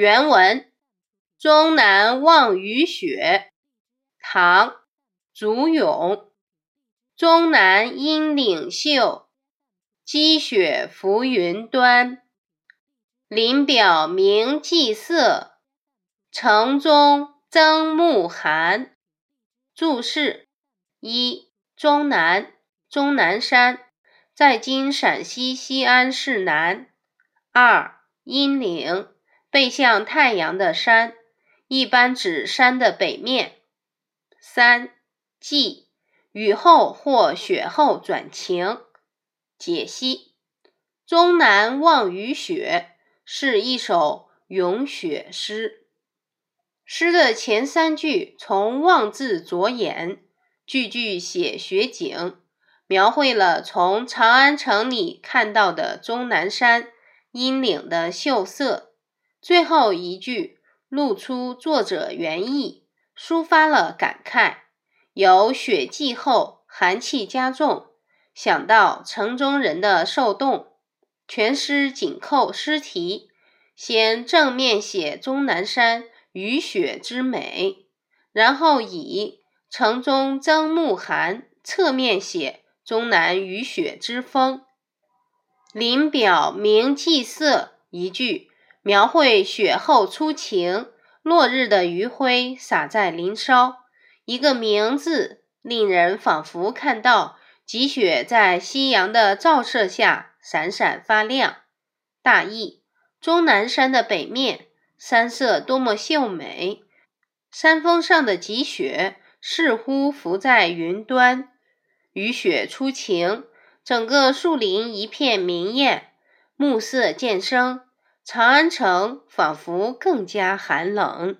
原文：终南望雨雪，唐·祖咏。终南阴岭秀，积雪浮云端。林表明霁色，城中增暮寒。注释：一、终南，终南山，在今陕西西安市南。二、阴岭。背向太阳的山，一般指山的北面。三霁，雨后或雪后转晴。解析：终南望雨雪是一首咏雪诗。诗的前三句从望字着眼，句句写雪景，描绘了从长安城里看到的终南山阴岭的秀色。最后一句露出作者原意，抒发了感慨。有雪霁后寒气加重，想到城中人的受冻。全诗紧扣诗题，先正面写终南山雨雪之美，然后以城中增暮寒侧面写终南雨雪之风。临表明霁色一句。描绘雪后初晴，落日的余晖洒在林梢，一个“明”字，令人仿佛看到积雪在夕阳的照射下闪闪发亮。大意：终南山的北面，山色多么秀美，山峰上的积雪似乎浮在云端。雨雪初晴，整个树林一片明艳，暮色渐深。长安城仿佛更加寒冷。